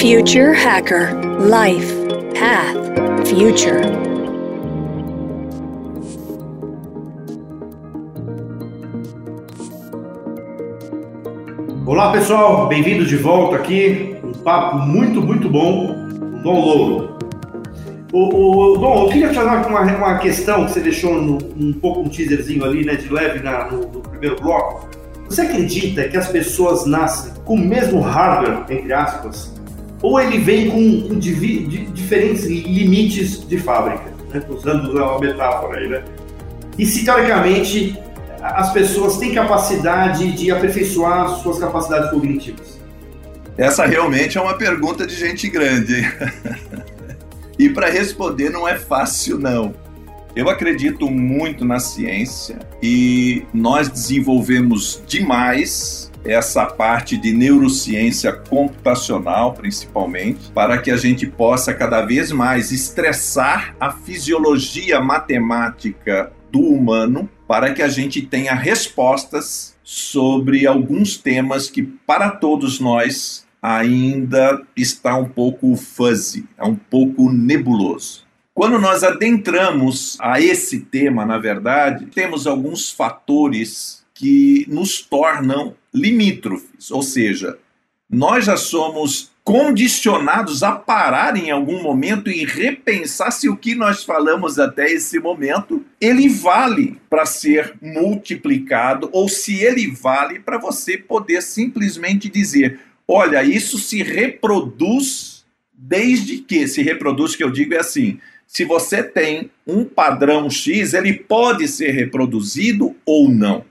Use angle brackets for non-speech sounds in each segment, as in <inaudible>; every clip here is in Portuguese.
Future Hacker Life Path Future. Olá pessoal, bem-vindos de volta aqui. Um papo muito, muito bom com Dom Louro. O, o, Dom, eu queria falar uma, uma questão que você deixou no, um pouco um teaserzinho ali, né, de leve na, no, no primeiro bloco. Você acredita que as pessoas nascem com o mesmo hardware, entre aspas, ou ele vem com, com divi, di, diferentes limites de fábrica, né? usando uma metáfora aí, né? E se teoricamente as pessoas têm capacidade de aperfeiçoar suas capacidades cognitivas? Essa realmente é uma pergunta de gente grande. <laughs> e para responder não é fácil não. Eu acredito muito na ciência e nós desenvolvemos demais essa parte de neurociência computacional, principalmente, para que a gente possa cada vez mais estressar a fisiologia matemática do humano para que a gente tenha respostas sobre alguns temas que para todos nós ainda está um pouco fuzzy, é um pouco nebuloso. Quando nós adentramos a esse tema, na verdade, temos alguns fatores que nos tornam limítrofes, ou seja, nós já somos condicionados a parar em algum momento e repensar se o que nós falamos até esse momento ele vale para ser multiplicado ou se ele vale para você poder simplesmente dizer, olha, isso se reproduz desde que se reproduz que eu digo é assim, se você tem um padrão X, ele pode ser reproduzido ou não.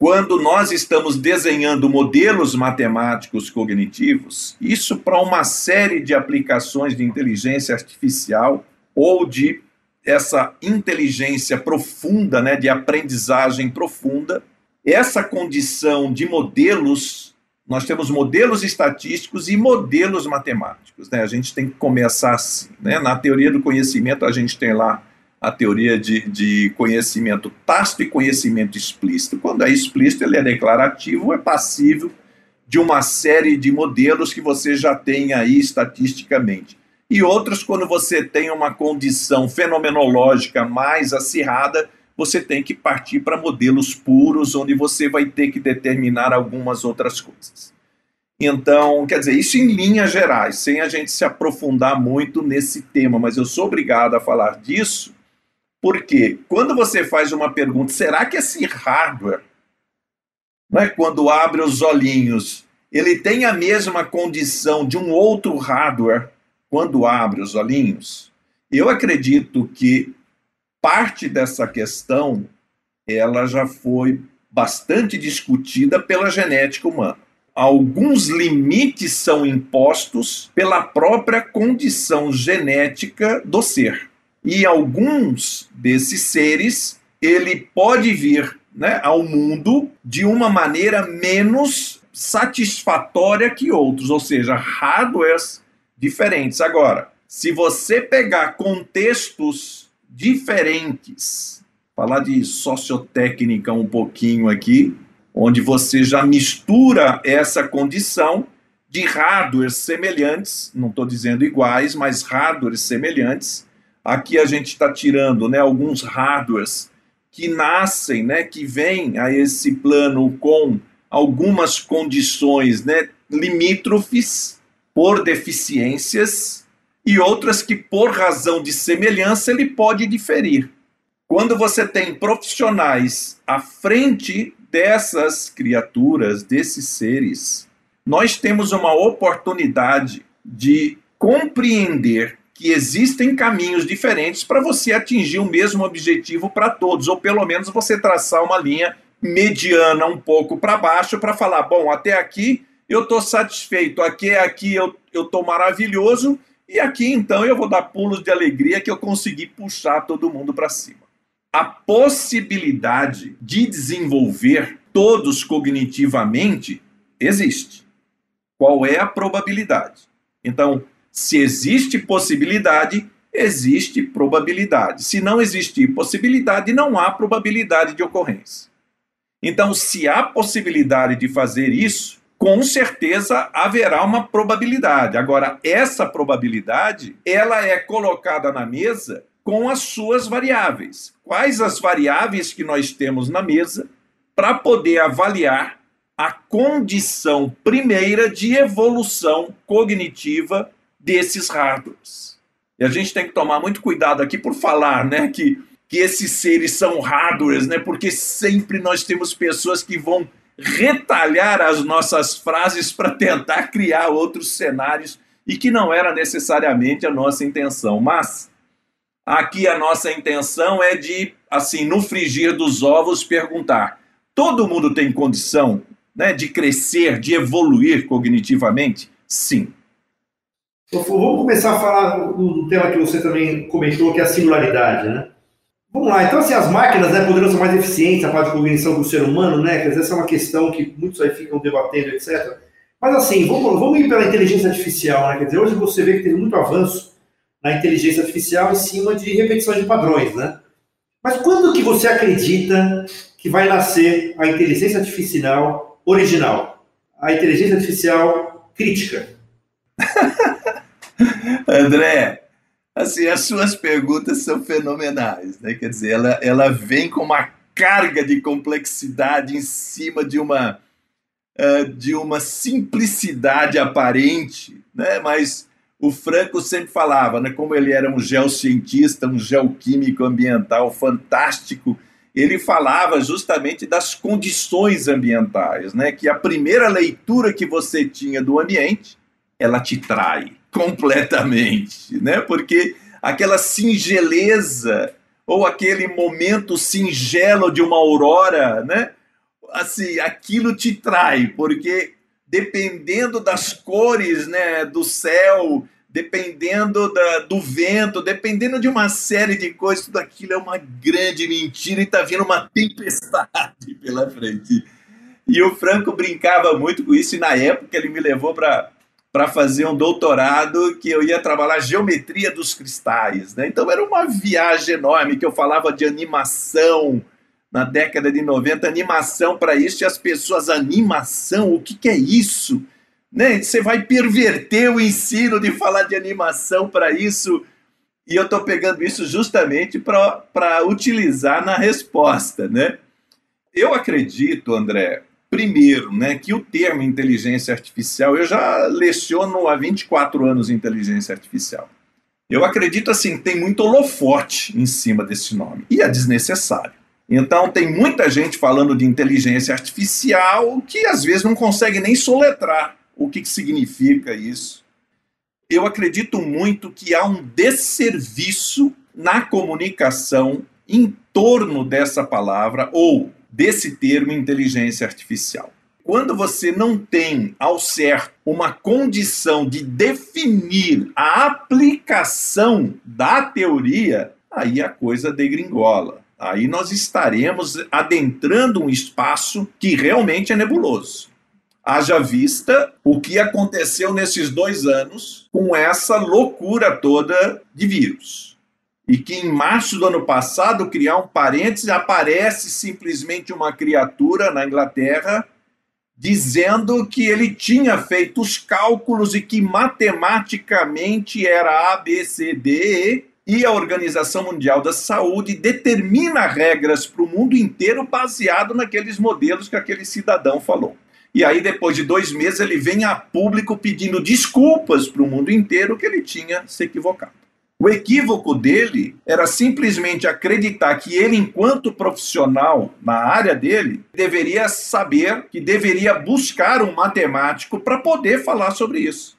Quando nós estamos desenhando modelos matemáticos cognitivos, isso para uma série de aplicações de inteligência artificial ou de essa inteligência profunda, né, de aprendizagem profunda, essa condição de modelos, nós temos modelos estatísticos e modelos matemáticos, né? A gente tem que começar assim, né? Na teoria do conhecimento a gente tem lá a teoria de, de conhecimento tácito e conhecimento explícito. Quando é explícito, ele é declarativo, é passível de uma série de modelos que você já tem aí estatisticamente. E outros, quando você tem uma condição fenomenológica mais acirrada, você tem que partir para modelos puros, onde você vai ter que determinar algumas outras coisas. Então, quer dizer, isso em linhas gerais, sem a gente se aprofundar muito nesse tema, mas eu sou obrigado a falar disso porque quando você faz uma pergunta, será que esse hardware, não é, quando abre os olhinhos, ele tem a mesma condição de um outro hardware quando abre os olhinhos? Eu acredito que parte dessa questão ela já foi bastante discutida pela genética humana. Alguns limites são impostos pela própria condição genética do ser. E alguns desses seres, ele pode vir né, ao mundo de uma maneira menos satisfatória que outros, ou seja, hardwares diferentes. Agora, se você pegar contextos diferentes, falar de sociotécnica um pouquinho aqui, onde você já mistura essa condição de hardwares semelhantes, não estou dizendo iguais, mas hardwares semelhantes, Aqui a gente está tirando né, alguns hardwares que nascem, né, que vêm a esse plano com algumas condições né, limítrofes por deficiências e outras que, por razão de semelhança, ele pode diferir. Quando você tem profissionais à frente dessas criaturas, desses seres, nós temos uma oportunidade de compreender que existem caminhos diferentes para você atingir o mesmo objetivo para todos, ou pelo menos você traçar uma linha mediana um pouco para baixo para falar, bom, até aqui eu estou satisfeito, aqui aqui eu estou maravilhoso, e aqui então eu vou dar pulos de alegria que eu consegui puxar todo mundo para cima. A possibilidade de desenvolver todos cognitivamente existe. Qual é a probabilidade? Então, se existe possibilidade, existe probabilidade. Se não existir possibilidade, não há probabilidade de ocorrência. Então, se há possibilidade de fazer isso, com certeza haverá uma probabilidade. Agora, essa probabilidade, ela é colocada na mesa com as suas variáveis. Quais as variáveis que nós temos na mesa para poder avaliar a condição primeira de evolução cognitiva desses hardwares. E a gente tem que tomar muito cuidado aqui por falar, né, que que esses seres são hardwares, né? Porque sempre nós temos pessoas que vão retalhar as nossas frases para tentar criar outros cenários e que não era necessariamente a nossa intenção. Mas aqui a nossa intenção é de, assim, no frigir dos ovos, perguntar: todo mundo tem condição né, de crescer, de evoluir cognitivamente? Sim. Vamos começar a falar do tema que você também comentou, que é a singularidade, né? Vamos lá, então assim, as máquinas né, poderiam ser mais eficientes a parte de cognição do ser humano, né? Quer dizer, essa é uma questão que muitos aí ficam debatendo, etc. Mas assim, vamos, vamos ir pela inteligência artificial, né? Quer dizer, hoje você vê que tem muito avanço na inteligência artificial em cima de repetição de padrões, né? Mas quando que você acredita que vai nascer a inteligência artificial original? A inteligência artificial crítica? <laughs> André, Assim, as suas perguntas são fenomenais, né? Quer dizer, ela, ela vem com uma carga de complexidade em cima de uma, uh, de uma simplicidade aparente, né? Mas o Franco sempre falava, né? Como ele era um geocientista, um geoquímico ambiental fantástico, ele falava justamente das condições ambientais, né? Que a primeira leitura que você tinha do ambiente, ela te trai <laughs> completamente, né? Porque aquela singeleza ou aquele momento singelo de uma aurora, né? Assim, aquilo te trai, porque dependendo das cores, né, do céu, dependendo da, do vento, dependendo de uma série de coisas, tudo aquilo é uma grande mentira e tá vindo uma tempestade <laughs> pela frente. E o Franco brincava muito com isso e na época ele me levou para para fazer um doutorado que eu ia trabalhar geometria dos cristais. Né? Então era uma viagem enorme que eu falava de animação na década de 90, animação para isso, e as pessoas, animação, o que, que é isso? Né? Você vai perverter o ensino de falar de animação para isso, e eu estou pegando isso justamente para utilizar na resposta. Né? Eu acredito, André, Primeiro, né, que o termo inteligência artificial, eu já leciono há 24 anos inteligência artificial. Eu acredito assim, tem muito holofote em cima desse nome, e é desnecessário. Então tem muita gente falando de inteligência artificial que às vezes não consegue nem soletrar o que, que significa isso. Eu acredito muito que há um desserviço na comunicação em torno dessa palavra, ou desse termo inteligência artificial. Quando você não tem ao certo uma condição de definir a aplicação da teoria, aí a coisa degringola. Aí nós estaremos adentrando um espaço que realmente é nebuloso. Haja vista o que aconteceu nesses dois anos com essa loucura toda de vírus e que em março do ano passado, criar um parênteses, aparece simplesmente uma criatura na Inglaterra dizendo que ele tinha feito os cálculos e que matematicamente era A, B, C, D, E, e a Organização Mundial da Saúde determina regras para o mundo inteiro baseado naqueles modelos que aquele cidadão falou. E aí, depois de dois meses, ele vem a público pedindo desculpas para o mundo inteiro que ele tinha se equivocado. O equívoco dele era simplesmente acreditar que ele, enquanto profissional na área dele, deveria saber que deveria buscar um matemático para poder falar sobre isso.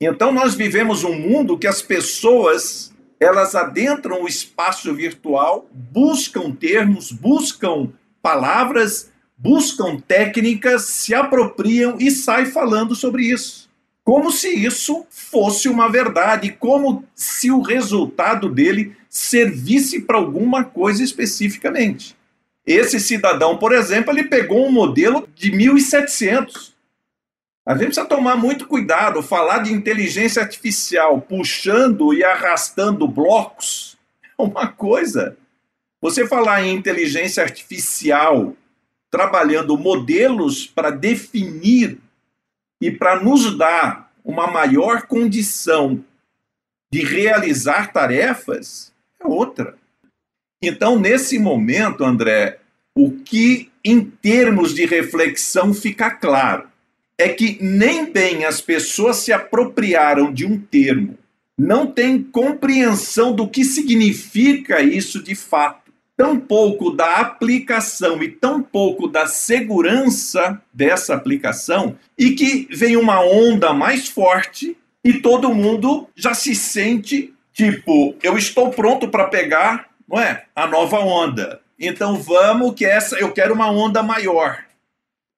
Então nós vivemos um mundo que as pessoas elas adentram o espaço virtual, buscam termos, buscam palavras, buscam técnicas, se apropriam e saem falando sobre isso como se isso fosse uma verdade, como se o resultado dele servisse para alguma coisa especificamente. Esse cidadão, por exemplo, ele pegou um modelo de 1700. A gente precisa tomar muito cuidado, falar de inteligência artificial puxando e arrastando blocos é uma coisa. Você falar em inteligência artificial trabalhando modelos para definir e para nos dar uma maior condição de realizar tarefas é outra. Então, nesse momento, André, o que em termos de reflexão fica claro é que nem bem as pessoas se apropriaram de um termo, não têm compreensão do que significa isso de fato, tão pouco da aplicação e tão pouco da segurança dessa aplicação, e que vem uma onda mais forte e todo mundo já se sente tipo, eu estou pronto para pegar, não é? A nova onda. Então vamos que essa eu quero uma onda maior.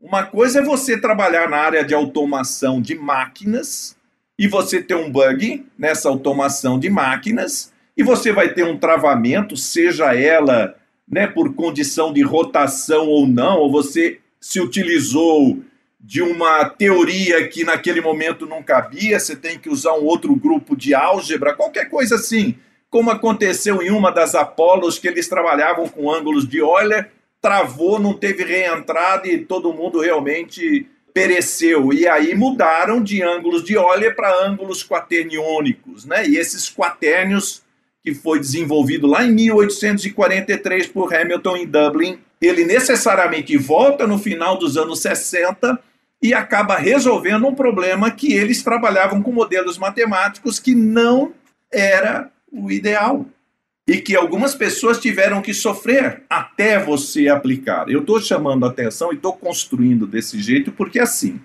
Uma coisa é você trabalhar na área de automação de máquinas e você ter um bug nessa automação de máquinas e você vai ter um travamento, seja ela né, por condição de rotação ou não, ou você se utilizou de uma teoria que naquele momento não cabia, você tem que usar um outro grupo de álgebra, qualquer coisa assim, como aconteceu em uma das Apolos, que eles trabalhavam com ângulos de Euler travou, não teve reentrada e todo mundo realmente pereceu. E aí mudaram de ângulos de Euler para ângulos quaterniônicos, né? E esses quaternios que foi desenvolvido lá em 1843 por Hamilton em Dublin, ele necessariamente volta no final dos anos 60 e acaba resolvendo um problema que eles trabalhavam com modelos matemáticos que não era o ideal e que algumas pessoas tiveram que sofrer até você aplicar. Eu estou chamando a atenção e estou construindo desse jeito porque assim,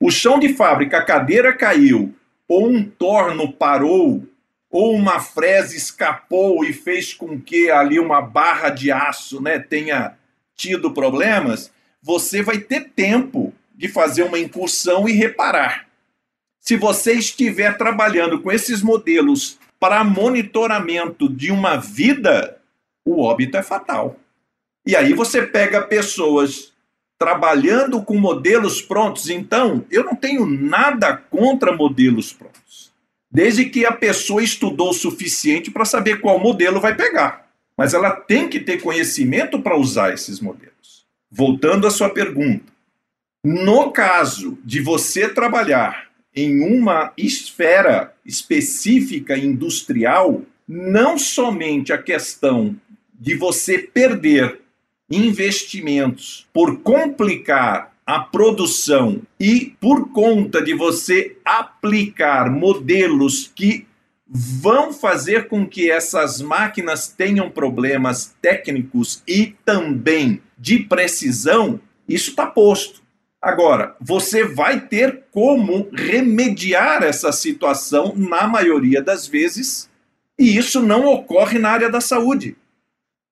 o chão de fábrica, a cadeira caiu, ou um torno parou, ou uma frese escapou e fez com que ali uma barra de aço né, tenha tido problemas, você vai ter tempo de fazer uma incursão e reparar. Se você estiver trabalhando com esses modelos para monitoramento de uma vida, o óbito é fatal. E aí você pega pessoas trabalhando com modelos prontos. Então, eu não tenho nada contra modelos prontos, desde que a pessoa estudou o suficiente para saber qual modelo vai pegar. Mas ela tem que ter conhecimento para usar esses modelos. Voltando à sua pergunta, no caso de você trabalhar em uma esfera específica industrial, não somente a questão de você perder investimentos por complicar a produção e por conta de você aplicar modelos que vão fazer com que essas máquinas tenham problemas técnicos e também de precisão, isso está posto. Agora, você vai ter como remediar essa situação na maioria das vezes, e isso não ocorre na área da saúde.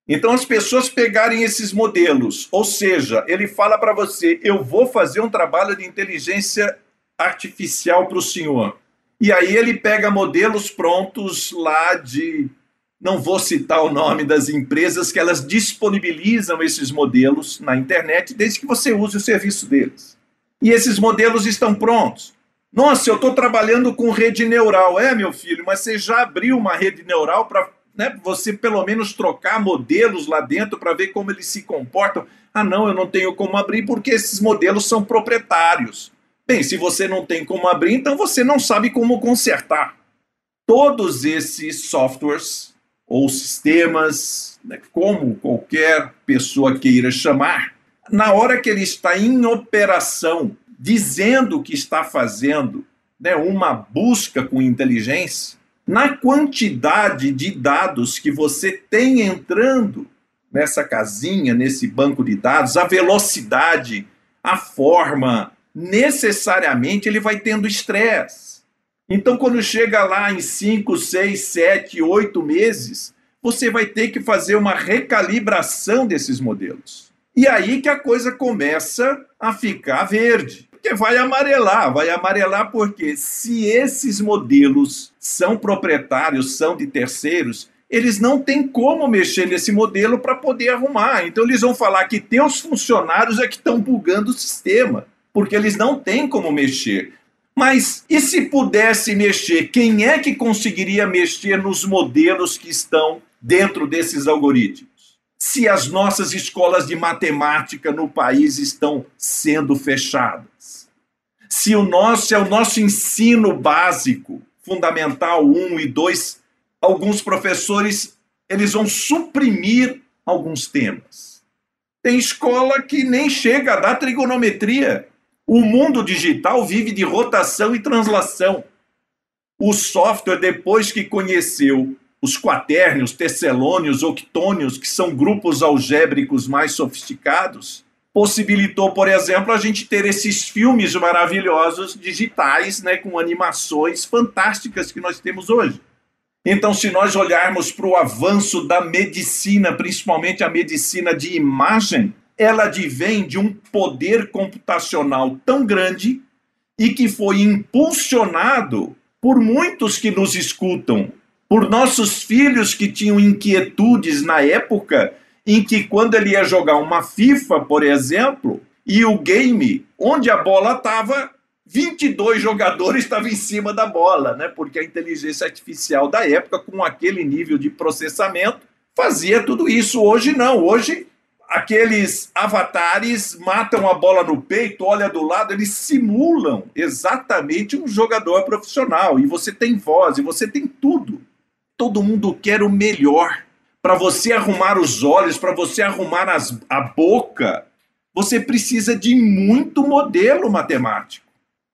Então, as pessoas pegarem esses modelos, ou seja, ele fala para você: eu vou fazer um trabalho de inteligência artificial para o senhor. E aí ele pega modelos prontos lá de não vou citar o nome das empresas que elas disponibilizam esses modelos na internet, desde que você use o serviço deles. E esses modelos estão prontos. Nossa, eu estou trabalhando com rede neural. É, meu filho, mas você já abriu uma rede neural para né, você pelo menos trocar modelos lá dentro para ver como eles se comportam? Ah, não, eu não tenho como abrir porque esses modelos são proprietários. Bem, se você não tem como abrir, então você não sabe como consertar. Todos esses softwares ou sistemas, né, como qualquer pessoa queira chamar, na hora que ele está em operação, dizendo que está fazendo né, uma busca com inteligência, na quantidade de dados que você tem entrando nessa casinha, nesse banco de dados, a velocidade, a forma, necessariamente ele vai tendo estresse. Então, quando chega lá em 5, 6, 7, 8 meses, você vai ter que fazer uma recalibração desses modelos. E aí que a coisa começa a ficar verde. Porque vai amarelar, vai amarelar porque se esses modelos são proprietários, são de terceiros, eles não têm como mexer nesse modelo para poder arrumar. Então eles vão falar que teus funcionários é que estão bugando o sistema, porque eles não têm como mexer. Mas e se pudesse mexer, quem é que conseguiria mexer nos modelos que estão dentro desses algoritmos? Se as nossas escolas de matemática no país estão sendo fechadas, Se o nosso é o nosso ensino básico, fundamental 1 e 2, alguns professores eles vão suprimir alguns temas. Tem escola que nem chega a dar trigonometria. O mundo digital vive de rotação e translação. O software, depois que conheceu os quaternios, tesselônios, octônios, que são grupos algébricos mais sofisticados, possibilitou, por exemplo, a gente ter esses filmes maravilhosos digitais, né, com animações fantásticas que nós temos hoje. Então, se nós olharmos para o avanço da medicina, principalmente a medicina de imagem, ela advém de um poder computacional tão grande e que foi impulsionado por muitos que nos escutam, por nossos filhos que tinham inquietudes na época em que, quando ele ia jogar uma FIFA, por exemplo, e o game onde a bola estava, 22 jogadores estavam em cima da bola, né? Porque a inteligência artificial da época, com aquele nível de processamento, fazia tudo isso. Hoje não. Hoje aqueles avatares matam a bola no peito, olha do lado, eles simulam exatamente um jogador profissional. E você tem voz, e você tem tudo. Todo mundo quer o melhor. Para você arrumar os olhos, para você arrumar as, a boca, você precisa de muito modelo matemático.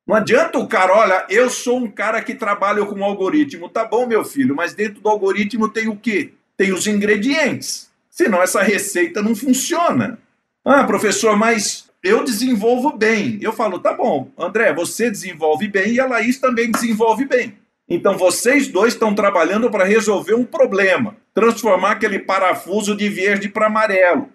Não adianta o cara, olha, eu sou um cara que trabalha com algoritmo. Tá bom, meu filho, mas dentro do algoritmo tem o quê? Tem os ingredientes. Senão essa receita não funciona. Ah, professor, mas eu desenvolvo bem. Eu falo, tá bom, André, você desenvolve bem e a Laís também desenvolve bem. Então vocês dois estão trabalhando para resolver um problema, transformar aquele parafuso de verde para amarelo.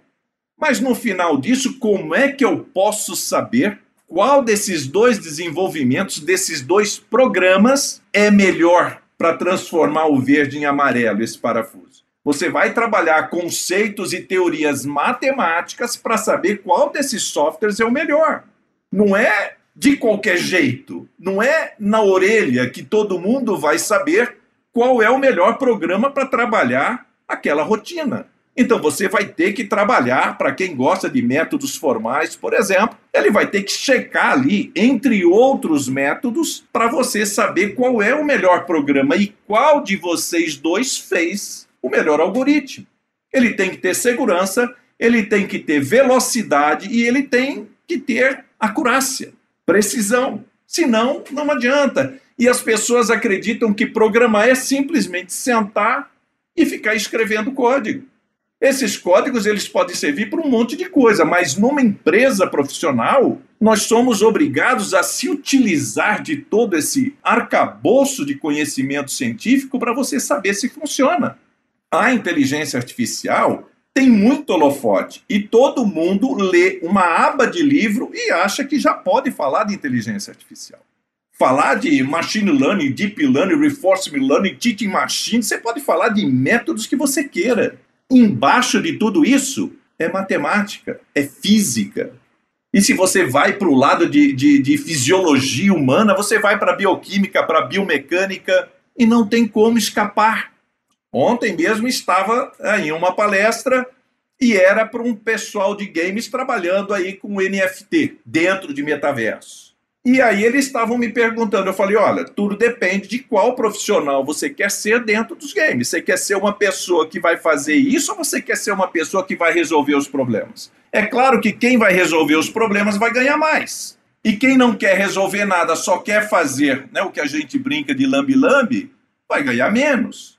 Mas no final disso, como é que eu posso saber qual desses dois desenvolvimentos, desses dois programas, é melhor para transformar o verde em amarelo, esse parafuso. Você vai trabalhar conceitos e teorias matemáticas para saber qual desses softwares é o melhor. Não é de qualquer jeito, não é na orelha que todo mundo vai saber qual é o melhor programa para trabalhar aquela rotina. Então você vai ter que trabalhar, para quem gosta de métodos formais, por exemplo, ele vai ter que checar ali, entre outros métodos, para você saber qual é o melhor programa e qual de vocês dois fez o melhor algoritmo. Ele tem que ter segurança, ele tem que ter velocidade e ele tem que ter acurácia, precisão. Senão, não adianta. E as pessoas acreditam que programar é simplesmente sentar e ficar escrevendo código. Esses códigos eles podem servir para um monte de coisa, mas numa empresa profissional, nós somos obrigados a se utilizar de todo esse arcabouço de conhecimento científico para você saber se funciona. A inteligência artificial tem muito holofote e todo mundo lê uma aba de livro e acha que já pode falar de inteligência artificial. Falar de machine learning, deep learning, reinforcement learning, teaching machine, você pode falar de métodos que você queira. Embaixo de tudo isso é matemática, é física. E se você vai para o lado de, de, de, fisiologia humana, você vai para bioquímica, para biomecânica, e não tem como escapar. Ontem mesmo estava em uma palestra e era para um pessoal de games trabalhando aí com NFT dentro de metaverso. E aí eles estavam me perguntando, eu falei, olha, tudo depende de qual profissional você quer ser dentro dos games. Você quer ser uma pessoa que vai fazer isso ou você quer ser uma pessoa que vai resolver os problemas? É claro que quem vai resolver os problemas vai ganhar mais. E quem não quer resolver nada, só quer fazer né, o que a gente brinca de lambi-lambi, vai ganhar menos.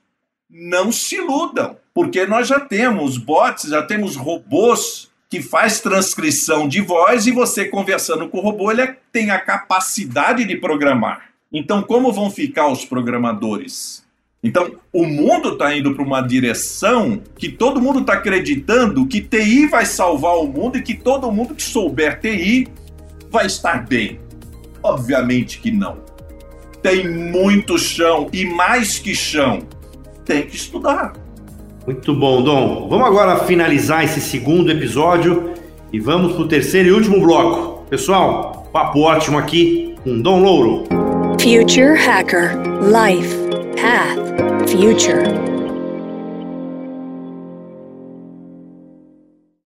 Não se iludam, porque nós já temos bots, já temos robôs que faz transcrição de voz e você conversando com o robô, ele é, tem a capacidade de programar. Então, como vão ficar os programadores? Então, o mundo está indo para uma direção que todo mundo está acreditando que TI vai salvar o mundo e que todo mundo que souber TI vai estar bem. Obviamente que não. Tem muito chão e mais que chão. Tem que estudar. Muito bom, Dom. Vamos agora finalizar esse segundo episódio e vamos para o terceiro e último bloco. Pessoal, papo ótimo aqui com Dom Louro. Future Hacker Life Path Future.